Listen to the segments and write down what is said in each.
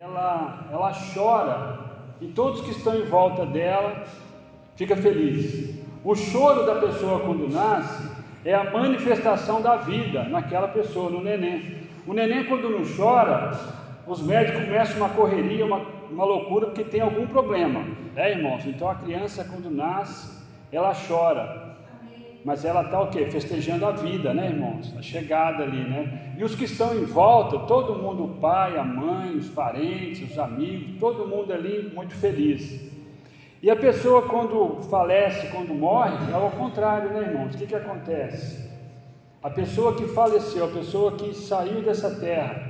ela, ela chora e todos que estão em volta dela fica feliz. O choro da pessoa quando nasce é a manifestação da vida naquela pessoa, no neném. O neném quando não chora, os médicos começam uma correria, uma, uma loucura porque tem algum problema, é irmãos? Então a criança quando nasce, ela chora, mas ela está o quê? Festejando a vida, né, irmãos? A chegada ali, né? E os que estão em volta, todo mundo, o pai, a mãe, os parentes, os amigos, todo mundo ali muito feliz. E a pessoa, quando falece, quando morre, é ao contrário, né, irmãos? O que, que acontece? A pessoa que faleceu, a pessoa que saiu dessa terra,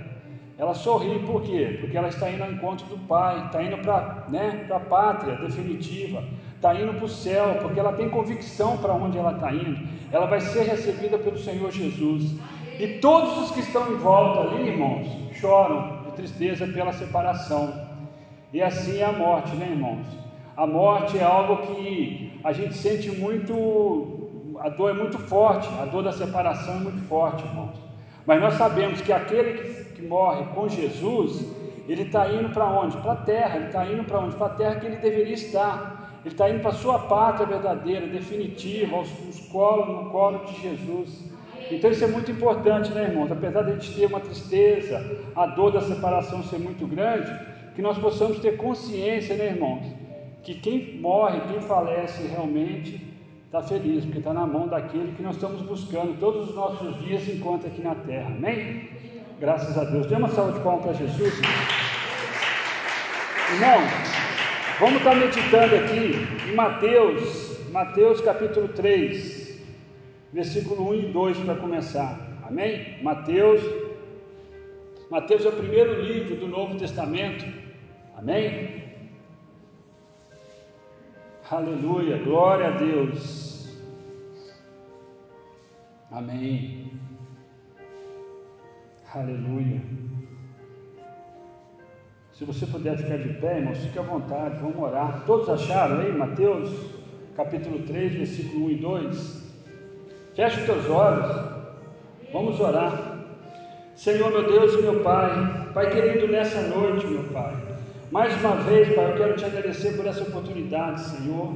ela sorri, por quê? Porque ela está indo ao encontro do Pai, está indo para né, a pátria definitiva, está indo para o céu, porque ela tem convicção para onde ela está indo, ela vai ser recebida pelo Senhor Jesus. E todos os que estão em volta ali, irmãos, choram de tristeza pela separação. E assim é a morte, né, irmãos? A morte é algo que a gente sente muito, a dor é muito forte, a dor da separação é muito forte, irmãos. Mas nós sabemos que aquele que, morre com Jesus, ele está indo para onde? Para a terra, ele está indo para onde? Para a terra que ele deveria estar. Ele está indo para a sua pátria verdadeira, definitiva, aos, aos colo, no colo de Jesus. Então isso é muito importante, né, irmãos? Apesar de a gente ter uma tristeza, a dor da separação ser muito grande, que nós possamos ter consciência, né, irmãos? Que quem morre, quem falece realmente, está feliz, porque está na mão daquele que nós estamos buscando todos os nossos dias enquanto aqui na terra. Amém? Graças a Deus. Dê uma salva de palmas para Jesus. Irmão, vamos estar meditando aqui em Mateus, Mateus capítulo 3, versículo 1 e 2 para começar. Amém? Mateus. Mateus é o primeiro livro do Novo Testamento. Amém? Aleluia, glória a Deus. Amém. Aleluia. Se você puder ficar de pé, irmãos, fique à vontade, vamos orar. Todos acharam aí, Mateus, capítulo 3, versículo 1 e 2? Feche os teus olhos, vamos orar. Senhor, meu Deus e meu Pai, Pai querido, nessa noite, meu Pai. Mais uma vez, Pai, eu quero te agradecer por essa oportunidade, Senhor.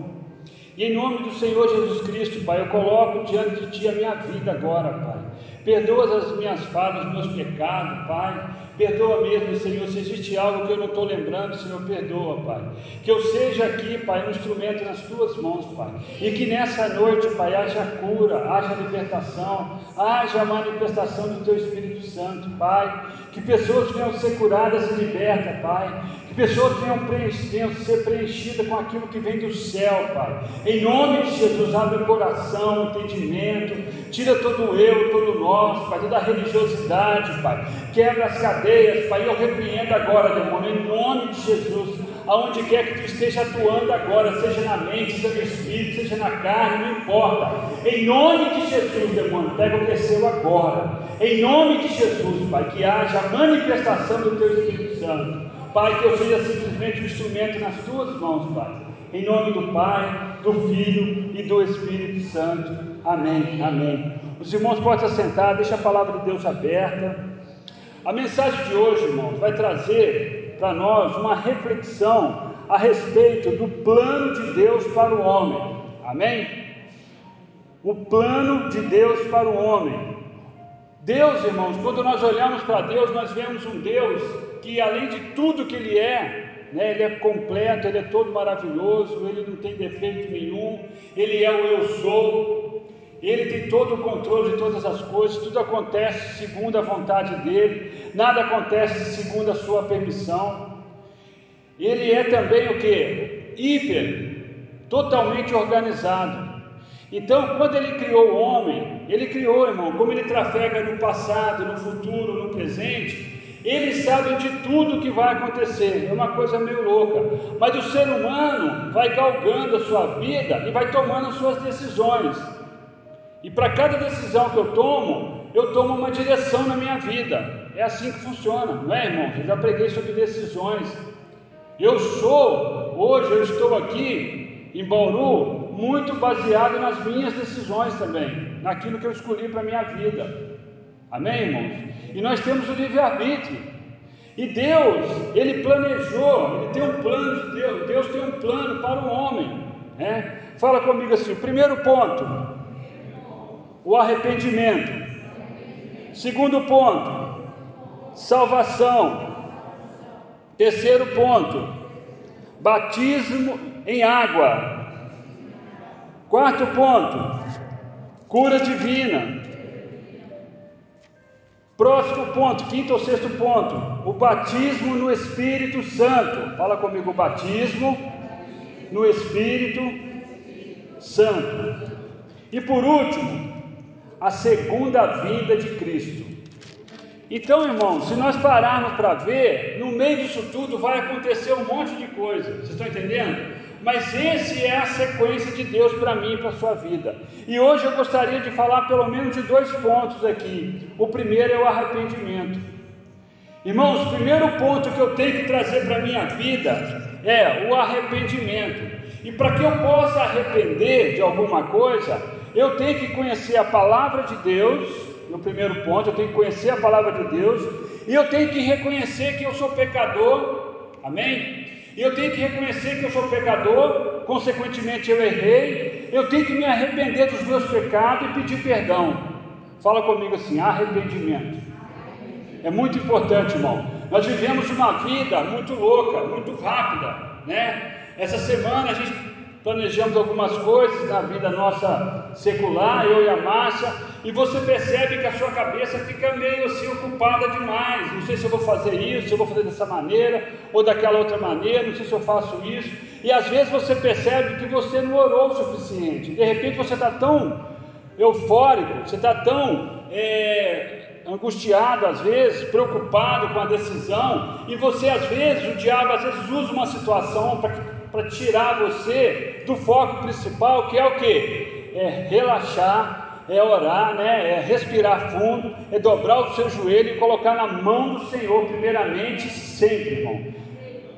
E em nome do Senhor Jesus Cristo, Pai, eu coloco diante de Ti a minha vida agora, Pai. Perdoa as minhas falhas, os meus pecados, Pai. Perdoa mesmo, Senhor, se existe algo que eu não estou lembrando, Senhor, perdoa, Pai. Que eu seja aqui, Pai, um instrumento nas tuas mãos, Pai. E que nessa noite, Pai, haja cura, haja libertação, haja manifestação do Teu Espírito Santo, Pai. Que pessoas venham ser curadas e libertas, Pai. Que pessoas venham, venham ser preenchidas com aquilo que vem do céu, Pai. Em nome de Jesus, abre o coração, o entendimento, tira todo o eu, todo nós, Pai, toda a religiosidade, Pai. Quebra as cadeias Pai, eu repreendo agora, demônio, em nome de Jesus, aonde quer que tu esteja atuando agora, seja na mente, seja no espírito, seja na carne, não importa, em nome de Jesus, demônio, pega o seu agora, em nome de Jesus, Pai, que haja a manifestação do teu Espírito Santo, Pai, que eu seja simplesmente um instrumento nas tuas mãos, Pai, em nome do Pai, do Filho e do Espírito Santo, amém, amém. Os irmãos podem se sentar, deixa a palavra de Deus aberta. A mensagem de hoje, irmãos, vai trazer para nós uma reflexão a respeito do plano de Deus para o homem. Amém? O plano de Deus para o homem. Deus, irmãos, quando nós olhamos para Deus, nós vemos um Deus que, além de tudo que Ele é, né, Ele é completo, Ele é todo maravilhoso, Ele não tem defeito nenhum, Ele é o Eu Sou, ele tem todo o controle de todas as coisas, tudo acontece segundo a vontade dele, nada acontece segundo a sua permissão. Ele é também o que? Hiper, totalmente organizado. Então, quando ele criou o homem, ele criou, irmão, como ele trafega no passado, no futuro, no presente, ele sabe de tudo que vai acontecer. É uma coisa meio louca. Mas o ser humano vai galgando a sua vida e vai tomando as suas decisões. E para cada decisão que eu tomo, eu tomo uma direção na minha vida. É assim que funciona, não é, irmãos? Eu já preguei sobre decisões. Eu sou, hoje eu estou aqui em Bauru, muito baseado nas minhas decisões também, naquilo que eu escolhi para a minha vida. Amém, irmãos? E nós temos o livre-arbítrio. E Deus, Ele planejou, Ele tem um plano de Deus, Deus tem um plano para o homem. Né? Fala comigo assim: o primeiro ponto, o arrependimento. Segundo ponto, salvação. Terceiro ponto, batismo em água. Quarto ponto, cura divina. Próximo ponto, quinto ou sexto ponto, o batismo no Espírito Santo. Fala comigo, o batismo no Espírito Santo. E por último, a segunda vinda de Cristo. Então, irmãos, se nós pararmos para ver, no meio disso tudo vai acontecer um monte de coisa. Vocês estão entendendo? Mas esse é a sequência de Deus para mim e para a sua vida. E hoje eu gostaria de falar pelo menos de dois pontos aqui. O primeiro é o arrependimento. Irmãos, o primeiro ponto que eu tenho que trazer para a minha vida é o arrependimento. E para que eu possa arrepender de alguma coisa, eu tenho que conhecer a palavra de Deus. No primeiro ponto, eu tenho que conhecer a palavra de Deus. E eu tenho que reconhecer que eu sou pecador. Amém? E eu tenho que reconhecer que eu sou pecador, consequentemente eu errei, eu tenho que me arrepender dos meus pecados e pedir perdão. Fala comigo assim: arrependimento. É muito importante, irmão. Nós vivemos uma vida muito louca, muito rápida, né? Essa semana a gente planejamos algumas coisas na vida nossa secular, eu e a Márcia, e você percebe que a sua cabeça fica meio assim ocupada demais. Não sei se eu vou fazer isso, se eu vou fazer dessa maneira ou daquela outra maneira, não sei se eu faço isso. E às vezes você percebe que você não orou o suficiente. De repente você está tão eufórico, você está tão é, angustiado às vezes, preocupado com a decisão, e você às vezes, o diabo às vezes usa uma situação para tirar você do foco principal, que é o que? É relaxar, é orar, né? é respirar fundo, é dobrar o seu joelho e colocar na mão do Senhor, primeiramente, sempre, irmão.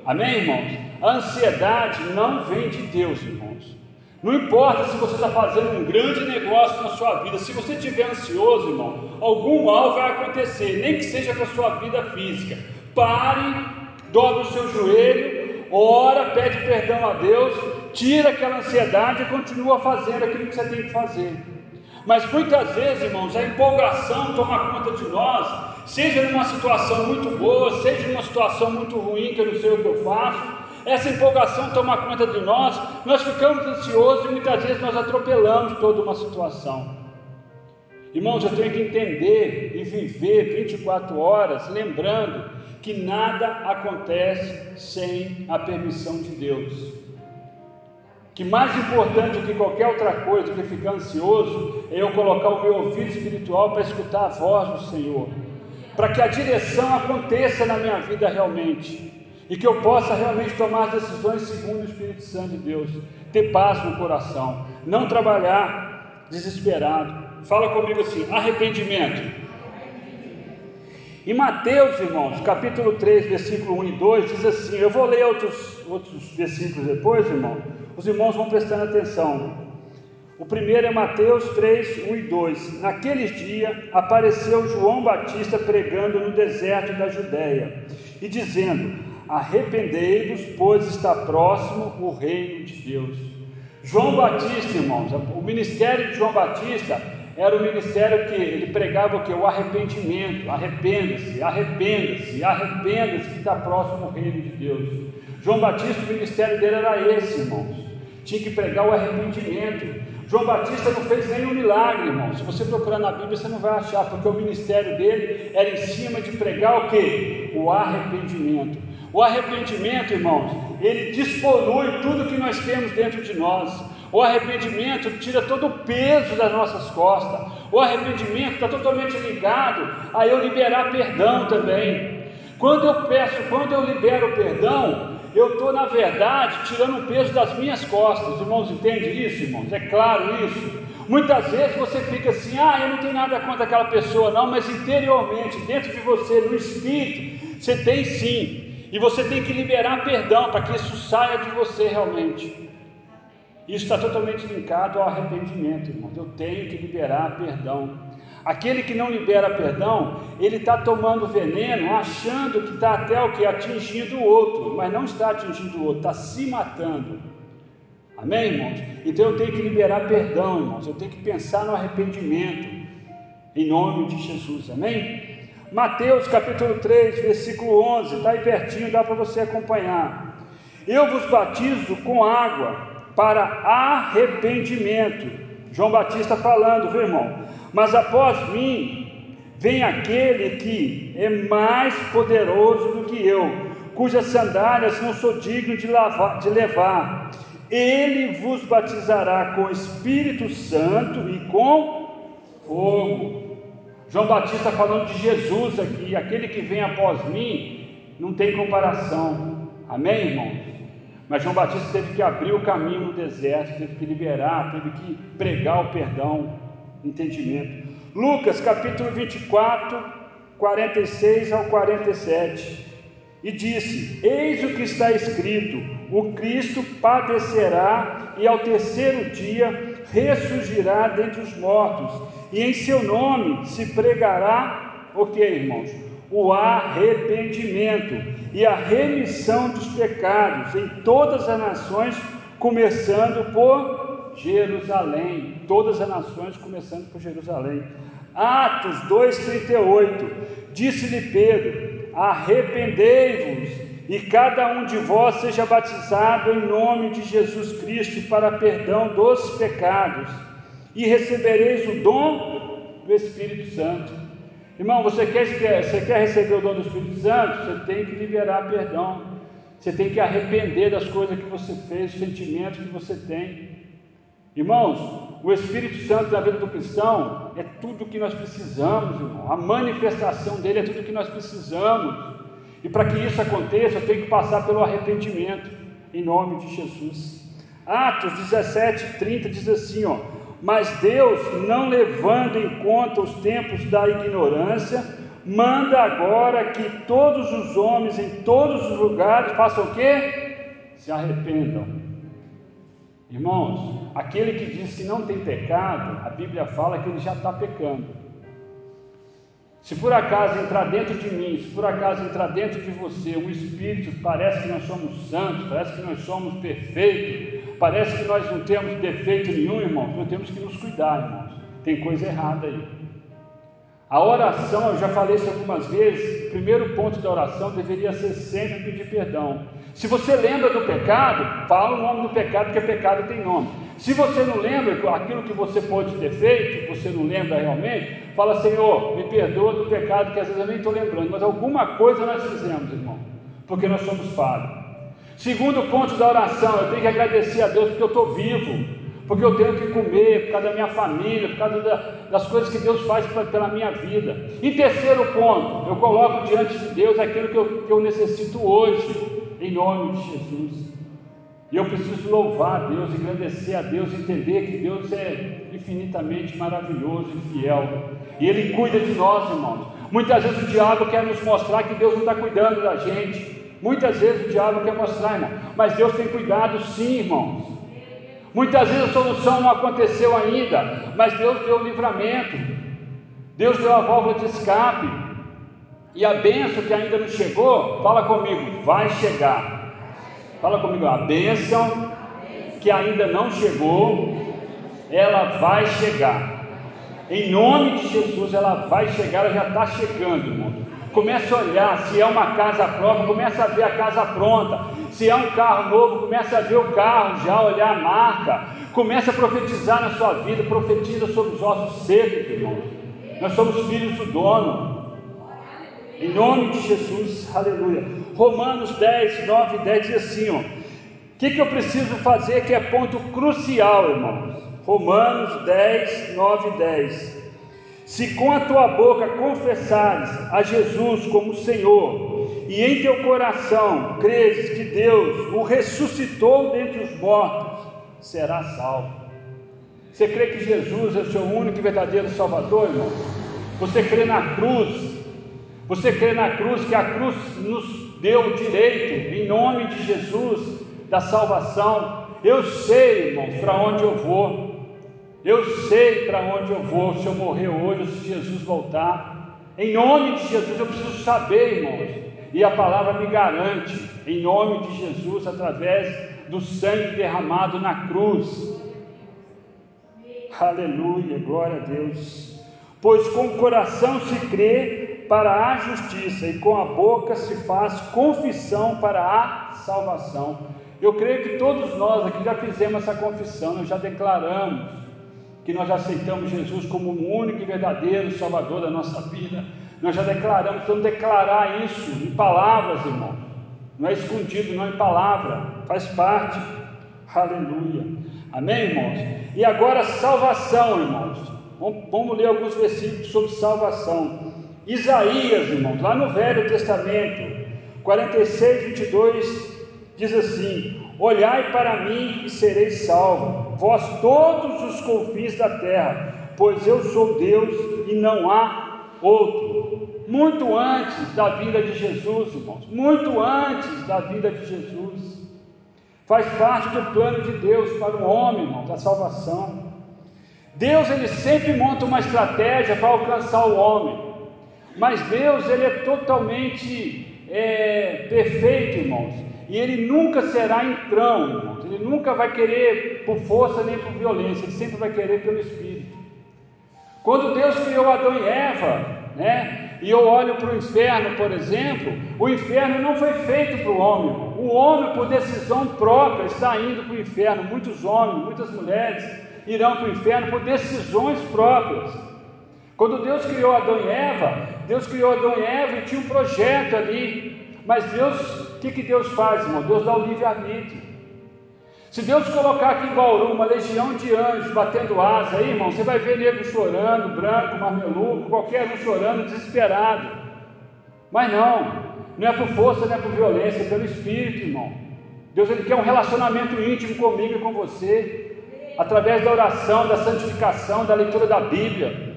Amém, irmãos? A ansiedade não vem de Deus, irmãos. Não importa se você está fazendo um grande negócio na sua vida, se você estiver ansioso, irmão, algum mal vai acontecer, nem que seja com a sua vida física. Pare, dobre o seu joelho ora, pede perdão a Deus, tira aquela ansiedade e continua fazendo aquilo que você tem que fazer. Mas muitas vezes, irmãos, a empolgação toma conta de nós, seja numa situação muito boa, seja numa situação muito ruim, que eu não sei o que eu faço, essa empolgação toma conta de nós, nós ficamos ansiosos e muitas vezes nós atropelamos toda uma situação. Irmãos, eu tenho que entender e viver 24 horas lembrando que nada acontece sem a permissão de Deus. Que mais importante do que qualquer outra coisa do que ficar ansioso é eu colocar o meu ouvido espiritual para escutar a voz do Senhor, para que a direção aconteça na minha vida realmente e que eu possa realmente tomar decisões segundo o Espírito Santo de Deus, ter paz no coração, não trabalhar desesperado. Fala comigo assim: arrependimento em Mateus, irmãos, capítulo 3, versículo 1 e 2, diz assim: Eu vou ler outros, outros versículos depois, irmão. Os irmãos vão prestando atenção. O primeiro é Mateus 3, 1 e 2. Naqueles dias apareceu João Batista pregando no deserto da Judéia e dizendo: Arrependei-vos, pois está próximo o reino de Deus. João Batista, irmãos, o ministério de João Batista era o ministério que ele pregava que? O arrependimento, arrependa-se, arrependa-se, arrependa-se que está próximo o reino de Deus. João Batista, o ministério dele era esse, irmãos. Tinha que pregar o arrependimento. João Batista não fez nenhum milagre, irmão. Se você procurar na Bíblia, você não vai achar, porque o ministério dele era em cima de pregar o que? O arrependimento. O arrependimento, irmãos, ele despolui tudo que nós temos dentro de nós. O arrependimento tira todo o peso das nossas costas. O arrependimento está totalmente ligado a eu liberar perdão também. Quando eu peço, quando eu libero perdão, eu estou, na verdade, tirando o peso das minhas costas. Irmãos, entende isso, irmãos? É claro isso. Muitas vezes você fica assim, ah, eu não tenho nada contra aquela pessoa, não, mas interiormente, dentro de você, no espírito, você tem sim. E você tem que liberar perdão para que isso saia de você realmente. Isso está totalmente linkado ao arrependimento, irmãos. Eu tenho que liberar perdão. Aquele que não libera perdão, ele está tomando veneno, achando que está até o que? Atingindo o outro, mas não está atingindo o outro, está se matando. Amém, irmãos? Então eu tenho que liberar perdão, irmãos. Eu tenho que pensar no arrependimento, em nome de Jesus. Amém? Mateus capítulo 3, versículo 11, está aí pertinho, dá para você acompanhar. Eu vos batizo com água para arrependimento. João Batista falando, viu irmão? Mas após mim vem aquele que é mais poderoso do que eu, cujas sandálias não sou digno de, lavar, de levar. Ele vos batizará com Espírito Santo e com fogo. João Batista falando de Jesus aqui, aquele que vem após mim, não tem comparação. Amém, irmãos? Mas João Batista teve que abrir o caminho no deserto, teve que liberar, teve que pregar o perdão, entendimento. Lucas capítulo 24, 46 ao 47. E disse: Eis o que está escrito: o Cristo padecerá e ao terceiro dia ressurgirá dentre os mortos e em seu nome se pregará o que, irmãos? O arrependimento e a remissão dos pecados em todas as nações, começando por Jerusalém. Todas as nações, começando por Jerusalém. Atos 2,38: Disse-lhe Pedro: Arrependei-vos e cada um de vós seja batizado em nome de Jesus Cristo para perdão dos pecados e recebereis o dom do Espírito Santo. Irmão, você quer, você quer receber o dom do Espírito Santo? Você tem que liberar perdão. Você tem que arrepender das coisas que você fez, os sentimentos que você tem. Irmãos, o Espírito Santo na vida do cristão é tudo o que nós precisamos, irmão. A manifestação dele é tudo o que nós precisamos. E para que isso aconteça, eu tenho que passar pelo arrependimento, em nome de Jesus. Atos 17, 30 diz assim: ó, mas Deus, não levando em conta os tempos da ignorância, manda agora que todos os homens em todos os lugares façam o quê? Se arrependam. Irmãos, aquele que diz que não tem pecado, a Bíblia fala que ele já está pecando. Se por acaso entrar dentro de mim, se por acaso entrar dentro de você um espírito, parece que nós somos santos, parece que nós somos perfeitos, Parece que nós não temos defeito nenhum, irmãos. Nós temos que nos cuidar, irmãos. Tem coisa errada aí. A oração, eu já falei isso algumas vezes. O primeiro ponto da oração deveria ser sempre pedir perdão. Se você lembra do pecado, fala o nome do pecado, porque pecado tem nome. Se você não lembra aquilo que você pode ter feito, você não lembra realmente, fala, Senhor, me perdoa do pecado que às vezes eu nem estou lembrando, mas alguma coisa nós fizemos, irmão, porque nós somos falhos. Segundo ponto da oração, eu tenho que agradecer a Deus porque eu estou vivo, porque eu tenho que comer, por causa da minha família, por causa da, das coisas que Deus faz pela minha vida. E terceiro ponto, eu coloco diante de Deus aquilo que eu, que eu necessito hoje, em nome de Jesus. E eu preciso louvar a Deus, agradecer a Deus, entender que Deus é infinitamente maravilhoso e fiel. E Ele cuida de nós, irmãos. Muitas vezes o diabo quer nos mostrar que Deus não está cuidando da gente. Muitas vezes o diabo quer mostrar, irmão, mas Deus tem cuidado sim, irmãos. Muitas vezes a solução não aconteceu ainda, mas Deus deu o livramento, Deus deu a válvula de escape, e a benção que ainda não chegou, fala comigo, vai chegar. Fala comigo, a bênção que ainda não chegou, ela vai chegar. Em nome de Jesus, ela vai chegar, ela já está chegando, irmão. Começa a olhar, se é uma casa própria, começa a ver a casa pronta. Se é um carro novo, começa a ver o carro já, olhar a marca. Começa a profetizar na sua vida, profetiza sobre os ossos secos, irmãos. Nós somos filhos do dono. Em nome de Jesus, aleluia. Romanos 10, 9 e 10 diz assim: ó. O que, que eu preciso fazer que é ponto crucial, irmãos? Romanos 10, 9 e 10. Se com a tua boca confessares a Jesus como Senhor, e em teu coração creres que Deus o ressuscitou dentre os mortos, serás salvo. Você crê que Jesus é o seu único e verdadeiro Salvador, irmão? Você crê na cruz? Você crê na cruz que a cruz nos deu o direito, em nome de Jesus, da salvação? Eu sei, irmãos, para onde eu vou. Eu sei para onde eu vou se eu morrer hoje se Jesus voltar. Em nome de Jesus eu preciso saber, irmãos. E a palavra me garante, em nome de Jesus, através do sangue derramado na cruz. Aleluia, glória a Deus. Pois com o coração se crê para a justiça e com a boca se faz confissão para a salvação. Eu creio que todos nós aqui já fizemos essa confissão, nós já declaramos que nós já aceitamos Jesus como o único e verdadeiro Salvador da nossa vida. Nós já declaramos, vamos declarar isso em palavras, irmão. Não é escondido, não é em palavra, faz parte. Aleluia. Amém, irmãos? E agora, salvação, irmãos. Vamos, vamos ler alguns versículos sobre salvação. Isaías, irmãos, lá no Velho Testamento, 46, 22, diz assim: Olhai para mim e sereis salvos, vós todos os confins da terra, pois eu sou Deus e não há outro. Muito antes da vinda de Jesus, irmãos, muito antes da vinda de Jesus. Faz parte do plano de Deus para o homem, irmão, da salvação. Deus ele sempre monta uma estratégia para alcançar o homem, mas Deus ele é totalmente é, perfeito, irmãos, e ele nunca será entrão, irmãos. Ele nunca vai querer por força nem por violência, ele sempre vai querer pelo Espírito. Quando Deus criou Adão e Eva, né? E eu olho para o inferno, por exemplo, o inferno não foi feito para o homem. O homem, por decisão própria, está indo para o inferno. Muitos homens, muitas mulheres irão para o inferno por decisões próprias. Quando Deus criou Adão e Eva, Deus criou Adão e Eva e tinha um projeto ali. Mas Deus, o que, que Deus faz, irmão? Deus dá o livre-arbítrio. Se Deus colocar aqui em Bauru uma legião de anjos batendo asa aí, irmão, você vai ver nego chorando, branco, mameluco, qualquer um chorando, desesperado. Mas não, não é por força, não é por violência, é pelo Espírito, irmão. Deus ele quer um relacionamento íntimo comigo e com você, através da oração, da santificação, da leitura da Bíblia.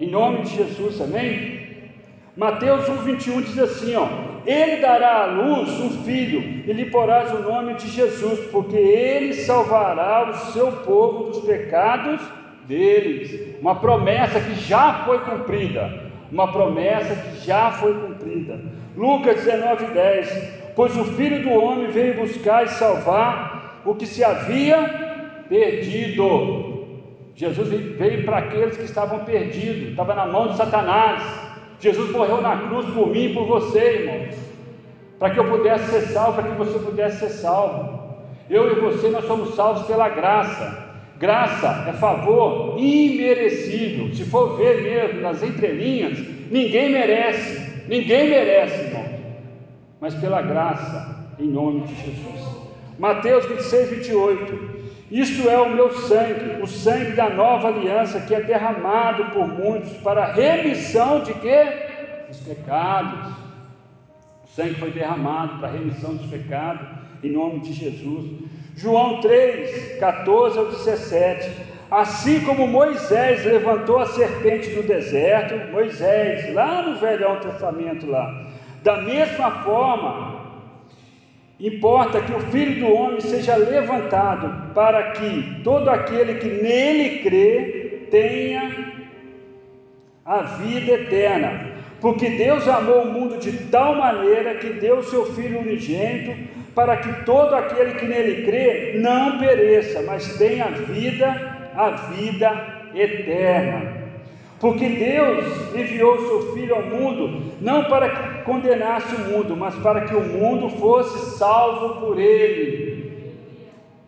Em nome de Jesus, amém? Mateus 1,21 diz assim: ó, Ele dará à luz um filho, e lhe porás o nome de Jesus, porque ele salvará o seu povo dos pecados deles. Uma promessa que já foi cumprida. Uma promessa que já foi cumprida. Lucas 19,10: Pois o filho do homem veio buscar e salvar o que se havia perdido. Jesus veio para aqueles que estavam perdidos, estava na mão de Satanás. Jesus morreu na cruz por mim e por você, irmãos, para que eu pudesse ser salvo, para que você pudesse ser salvo. Eu e você, nós somos salvos pela graça. Graça é favor imerecível. Se for ver mesmo nas entrelinhas, ninguém merece, ninguém merece, irmão. Mas pela graça, em nome de Jesus. Mateus 26, 28. Isto é o meu sangue, o sangue da nova aliança que é derramado por muitos para a remissão de quê? Dos pecados. O sangue foi derramado para a remissão dos pecados, em nome de Jesus. João 3, 14 ao 17. Assim como Moisés levantou a serpente no deserto, Moisés, lá no Velho Testamento lá, da mesma forma, Importa que o Filho do Homem seja levantado, para que todo aquele que nele crê tenha a vida eterna. Porque Deus amou o mundo de tal maneira que deu o seu Filho unigênito, para que todo aquele que nele crê não pereça, mas tenha vida, a vida eterna. Porque Deus enviou o seu Filho ao mundo, não para que condenasse o mundo, mas para que o mundo fosse salvo por ele.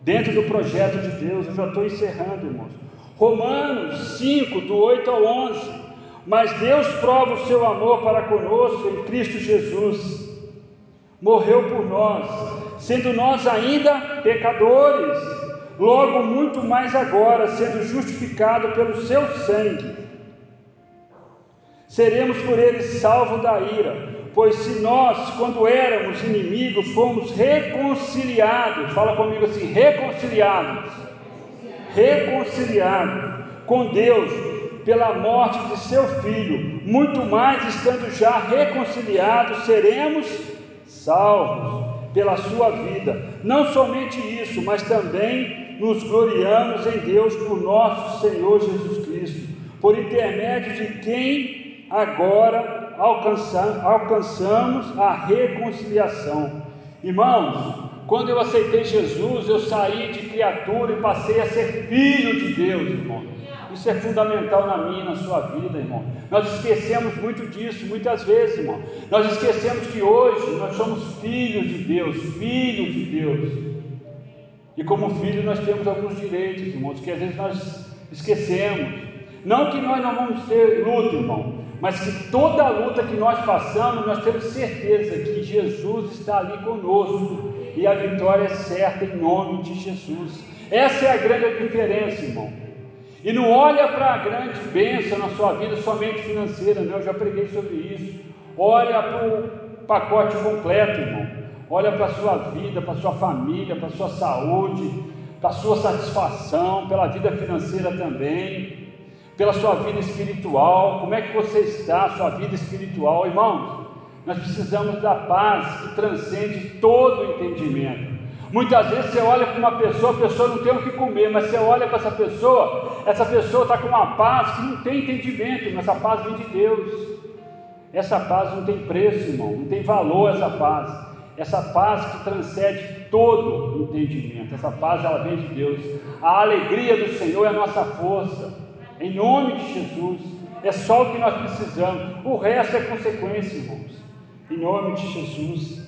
Dentro do projeto de Deus, eu já estou encerrando, irmãos. Romanos 5, do 8 ao 11. Mas Deus prova o seu amor para conosco em Cristo Jesus. Morreu por nós, sendo nós ainda pecadores, logo muito mais agora, sendo justificado pelo seu sangue seremos por ele salvos da ira. Pois se nós, quando éramos inimigos, fomos reconciliados, fala comigo assim: reconciliados, reconciliados com Deus pela morte de seu filho, muito mais estando já reconciliados, seremos salvos pela sua vida. Não somente isso, mas também nos gloriamos em Deus por nosso Senhor Jesus Cristo, por intermédio de quem agora alcança, alcançamos a reconciliação. Irmãos, quando eu aceitei Jesus, eu saí de criatura e passei a ser filho de Deus, irmão. Isso é fundamental na minha e na sua vida, irmão. Nós esquecemos muito disso, muitas vezes, irmão. Nós esquecemos que hoje nós somos filhos de Deus, filhos de Deus. E como filho nós temos alguns direitos, irmãos, que às vezes nós esquecemos. Não que nós não vamos ter luta, irmão, mas que toda a luta que nós passamos, nós temos certeza que Jesus está ali conosco e a vitória é certa em nome de Jesus. Essa é a grande diferença, irmão. E não olha para a grande bênção na sua vida somente financeira, não, eu já preguei sobre isso. Olha para o pacote completo, irmão. Olha para a sua vida, para a sua família, para a sua saúde, para a sua satisfação, pela vida financeira também pela sua vida espiritual, como é que você está, sua vida espiritual, irmãos? Nós precisamos da paz que transcende todo o entendimento. Muitas vezes você olha para uma pessoa, a pessoa não tem o que comer, mas você olha para essa pessoa, essa pessoa está com uma paz que não tem entendimento, mas essa paz vem de Deus. Essa paz não tem preço, irmão, não tem valor essa paz. Essa paz que transcende todo entendimento. Essa paz ela vem de Deus. A alegria do Senhor é a nossa força. Em nome de Jesus. É só o que nós precisamos. O resto é consequência, irmãos. Em nome de Jesus.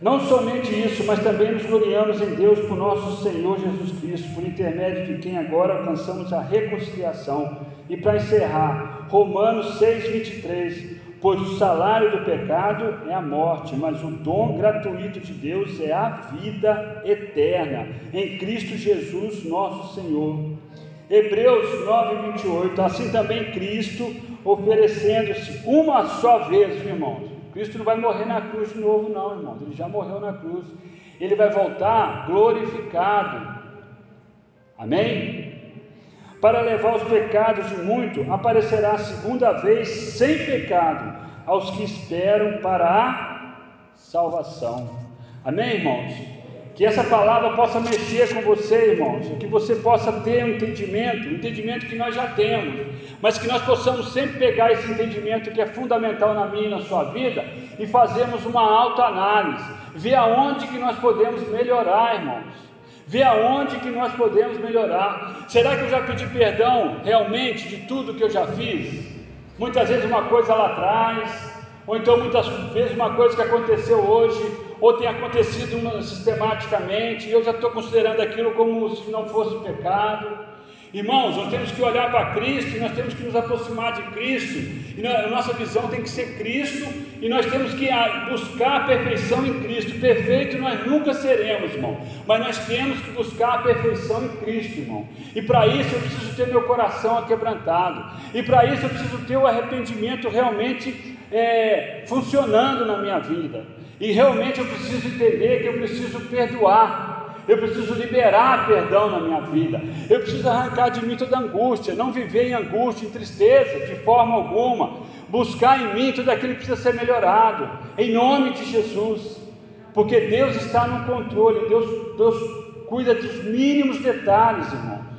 Não somente isso, mas também nos gloriamos em Deus por nosso Senhor Jesus Cristo, por intermédio de quem agora alcançamos a reconciliação. E para encerrar, Romanos 6, 23. Pois o salário do pecado é a morte, mas o dom gratuito de Deus é a vida eterna, em Cristo Jesus, nosso Senhor. Hebreus 9, 28. Assim também Cristo, oferecendo-se uma só vez, irmãos. Cristo não vai morrer na cruz de novo, não, irmãos. Ele já morreu na cruz. Ele vai voltar glorificado. Amém? Para levar os pecados de muito, aparecerá a segunda vez sem pecado aos que esperam para a salvação. Amém, irmãos? Que essa palavra possa mexer com você, irmãos, que você possa ter um entendimento, um entendimento que nós já temos, mas que nós possamos sempre pegar esse entendimento que é fundamental na minha e na sua vida e fazermos uma autoanálise, ver aonde que nós podemos melhorar, irmãos. Ver aonde que nós podemos melhorar. Será que eu já pedi perdão realmente de tudo que eu já fiz? Muitas vezes uma coisa lá atrás, ou então muitas vezes uma coisa que aconteceu hoje ou tem acontecido sistematicamente, e eu já estou considerando aquilo como se não fosse pecado. Irmãos, nós temos que olhar para Cristo nós temos que nos aproximar de Cristo, e a nossa visão tem que ser Cristo, e nós temos que ah, buscar a perfeição em Cristo. Perfeito nós nunca seremos, irmão, mas nós temos que buscar a perfeição em Cristo, irmão. E para isso eu preciso ter meu coração aquebrantado, e para isso eu preciso ter o arrependimento realmente é, funcionando na minha vida. E realmente eu preciso entender que eu preciso perdoar. Eu preciso liberar perdão na minha vida. Eu preciso arrancar de mim toda angústia, não viver em angústia, em tristeza, de forma alguma. Buscar em mim tudo aquilo que precisa ser melhorado, em nome de Jesus. Porque Deus está no controle, Deus, Deus cuida dos mínimos detalhes, irmãos.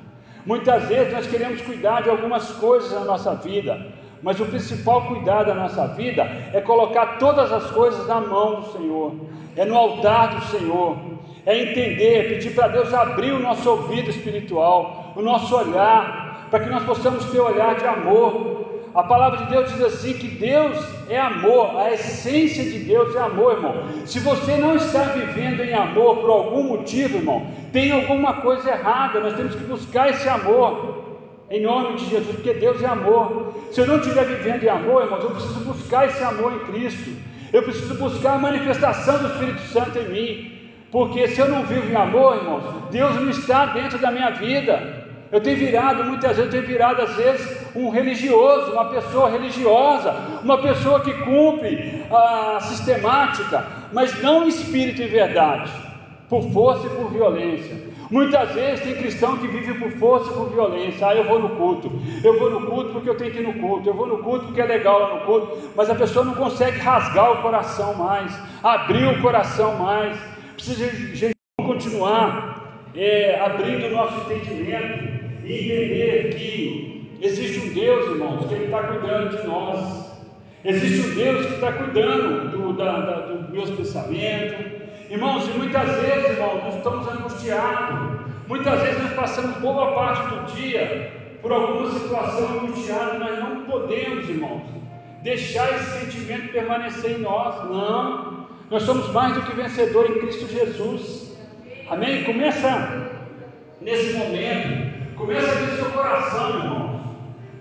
Muitas vezes nós queremos cuidar de algumas coisas na nossa vida, mas o principal cuidado da nossa vida é colocar todas as coisas na mão do Senhor, é no altar do Senhor, é entender, é pedir para Deus abrir o nosso ouvido espiritual, o nosso olhar, para que nós possamos ter olhar de amor. A palavra de Deus diz assim que Deus é amor, a essência de Deus é amor, irmão. Se você não está vivendo em amor por algum motivo, irmão, tem alguma coisa errada. Nós temos que buscar esse amor em nome de Jesus, porque Deus é amor. Se eu não estiver vivendo em amor, irmãos, eu preciso buscar esse amor em Cristo. Eu preciso buscar a manifestação do Espírito Santo em mim. Porque se eu não vivo em amor, irmãos, Deus não está dentro da minha vida. Eu tenho virado, muitas vezes, eu tenho virado, às vezes, um religioso, uma pessoa religiosa, uma pessoa que cumpre a sistemática, mas não espírito e verdade, por força e por violência. Muitas vezes tem cristão que vive por força por violência. Ah, eu vou no culto. Eu vou no culto porque eu tenho que ir no culto. Eu vou no culto porque é legal lá no culto. Mas a pessoa não consegue rasgar o coração mais, abrir o coração mais. Precisa jejum, continuar é, abrindo o nosso entendimento e entender que existe um Deus, irmãos, que Ele está cuidando de nós. Existe um Deus que está cuidando do, da, da, dos meus pensamentos. Irmãos, e muitas vezes, irmãos, nós estamos angustiados. Muitas vezes nós passamos boa parte do dia por alguma situação angustiada, nós não podemos, irmãos, deixar esse sentimento permanecer em nós. Não. Nós somos mais do que vencedores em Cristo Jesus. Amém? Começa nesse momento, começa a ver seu coração, irmãos.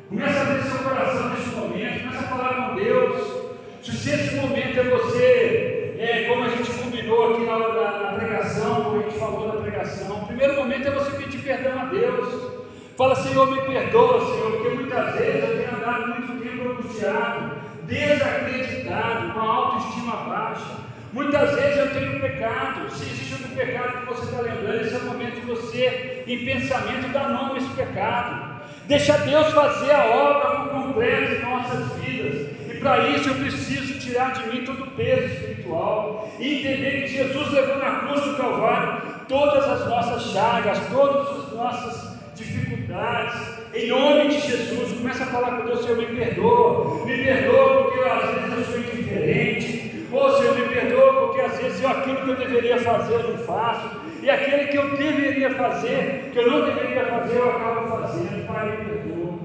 Começa a ver seu coração nesse momento, começa a falar com Deus. Se esse momento é você, é, como combinou aqui na, na, na pregação, como a gente falou na pregação, o primeiro momento é você pedir perdão a Deus. Fala, Senhor, me perdoa, Senhor, porque muitas vezes eu tenho andado muito tempo angustiado, desacreditado, com a autoestima baixa. Muitas vezes eu tenho pecado. Se existe algum pecado que você está lembrando, esse é o momento de você, em pensamento, dar nome a esse pecado. Deixa Deus fazer a obra por completo em nossas vidas. E para isso eu preciso tirar de mim todo o peso espiritual e entender que Jesus levou na cruz do Calvário todas as nossas chagas, todas as nossas dificuldades, em nome de Jesus, começa a falar com Deus, Senhor, me perdoa, me perdoa porque às vezes eu sou indiferente, ou Senhor, me perdoa porque às vezes eu, aquilo que eu deveria fazer eu não faço, e aquele que eu deveria fazer, que eu não deveria fazer, eu acabo fazendo, Pai, me perdoa.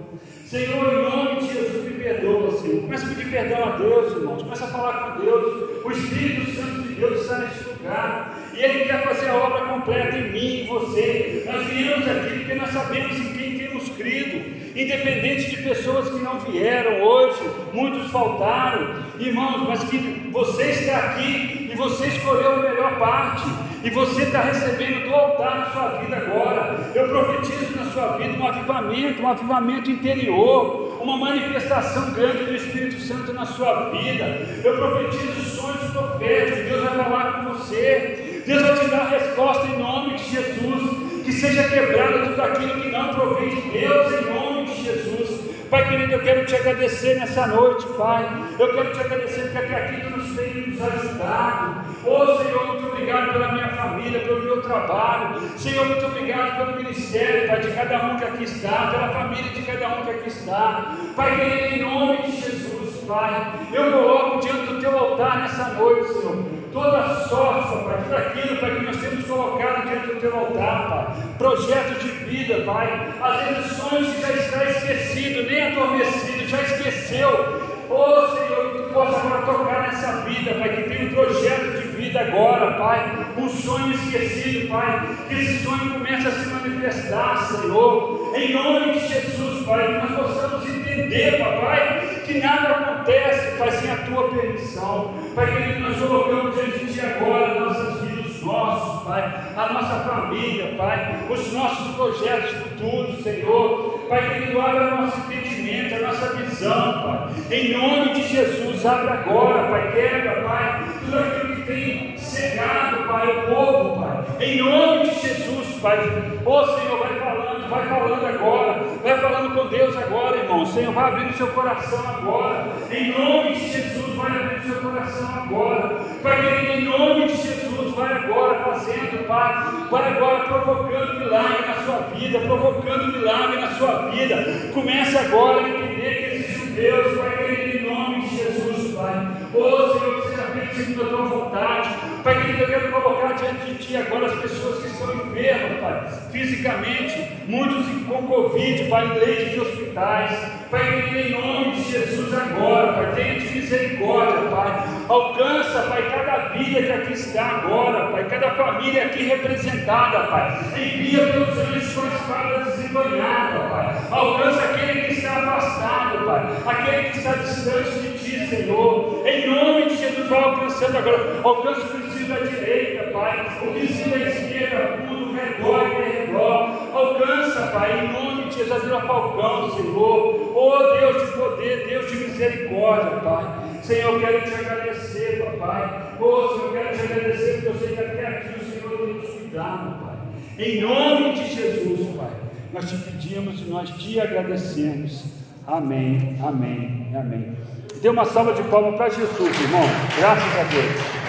Senhor, em nome de Jesus, me perdoa, Senhor. Começa a pedir perdão a Deus, irmãos. Começa a falar com Deus. O Espírito Santo de Deus está nesse lugar. E Ele quer fazer a obra completa em mim, em você. Nós viemos aqui porque nós sabemos em quem temos crido. Independente de pessoas que não vieram hoje, muitos faltaram, irmãos, mas que você está aqui e você escolheu a melhor parte e você está recebendo do altar na sua vida agora. Eu profetizo na sua vida um avivamento, um avivamento interior, uma manifestação grande do Espírito Santo na sua vida. Eu profetizo sonhos proféticos, Deus vai falar com você. Deus vai te dar resposta em nome de Jesus. Que seja quebrado tudo aquilo que não provém de Deus, em nome de Jesus. Pai querido, eu quero te agradecer nessa noite, Pai. Eu quero te agradecer porque até aqui tu nos tem nos ajudado. Oh Senhor, muito obrigado pela minha família, pelo meu trabalho. Senhor, muito obrigado pelo ministério, Pai, de cada um que aqui está, pela família de cada um que aqui está. Pai querido, em nome de Jesus, Pai, eu coloco diante do teu altar nessa noite, Senhor toda sorte, Pai, tudo aquilo, Pai, que nós temos colocado diante do teu altar, Pai, projetos de vida, Pai, vezes sonhos que já está esquecido, nem adormecido, já esqueceu, Oh Senhor, que tu possa agora tocar nessa vida, Pai, que tem um projeto de vida agora, Pai, um sonho esquecido, Pai, que esse sonho comece a se manifestar, Senhor, em nome de Jesus, Pai, que nós possamos entender, Papai, que nada acontece, Pai, sem a tua permissão, Pai, querido, nós colocamos diante de agora nossas vidas, os nossos, Pai, a nossa família, Pai, os nossos projetos futuros, Senhor, Pai querido, abra o nosso entendimento, a nossa visão, Pai. Em nome de Jesus, abre agora, Pai. Quebra, Pai, tudo aquilo que tem cegado, Pai, o povo, Pai. Em nome de Jesus, Pai. Ô Senhor, vai falando, vai falando agora. Vai falando com Deus agora, irmão. Senhor, vai abrindo seu coração agora. Em nome de Jesus, vai abrindo seu coração agora. Pai querido, em nome de Jesus, vai agora fazendo, Pai. Vai agora provocando milagre na sua vida, provocando milagre na sua vida. Comece agora a Deus, Pai querido, em nome de Jesus, Pai. Oh Senhor, que seja feito segundo a tua vontade. Pai querido, eu quero colocar diante de Ti agora as pessoas que estão enfermas, Pai, fisicamente, muitos com Covid, Pai, leitos de hospitais. Pai querido, em nome de Jesus agora, Pai, tenha de misericórdia, Pai. Alcança, Pai, cada vida que aqui está agora, Pai, cada família aqui representada, Pai. Envia teus anjos com a espada desembanhada, Pai. Alcança aquele que está afastado, Pai. Aquele que está distante de Ti, Senhor. Em nome de Jesus, vai alcançando agora. Alcança o vizinho da direita, Pai. O vizinho da esquerda, tudo, redor e redor. Alcança, Pai, em nome de Jesus, a Falcão, Senhor. Oh Deus de poder, Deus de misericórdia, Pai. Senhor, quero te agradecer, papai. Oh, Senhor, quero te agradecer porque eu sei que até aqui o Senhor tem nos cuidado, Pai. Em nome de Jesus, Pai, nós te pedimos e nós te agradecemos. Amém, amém, amém. Dê uma salva de palmas para Jesus, irmão. Graças a Deus.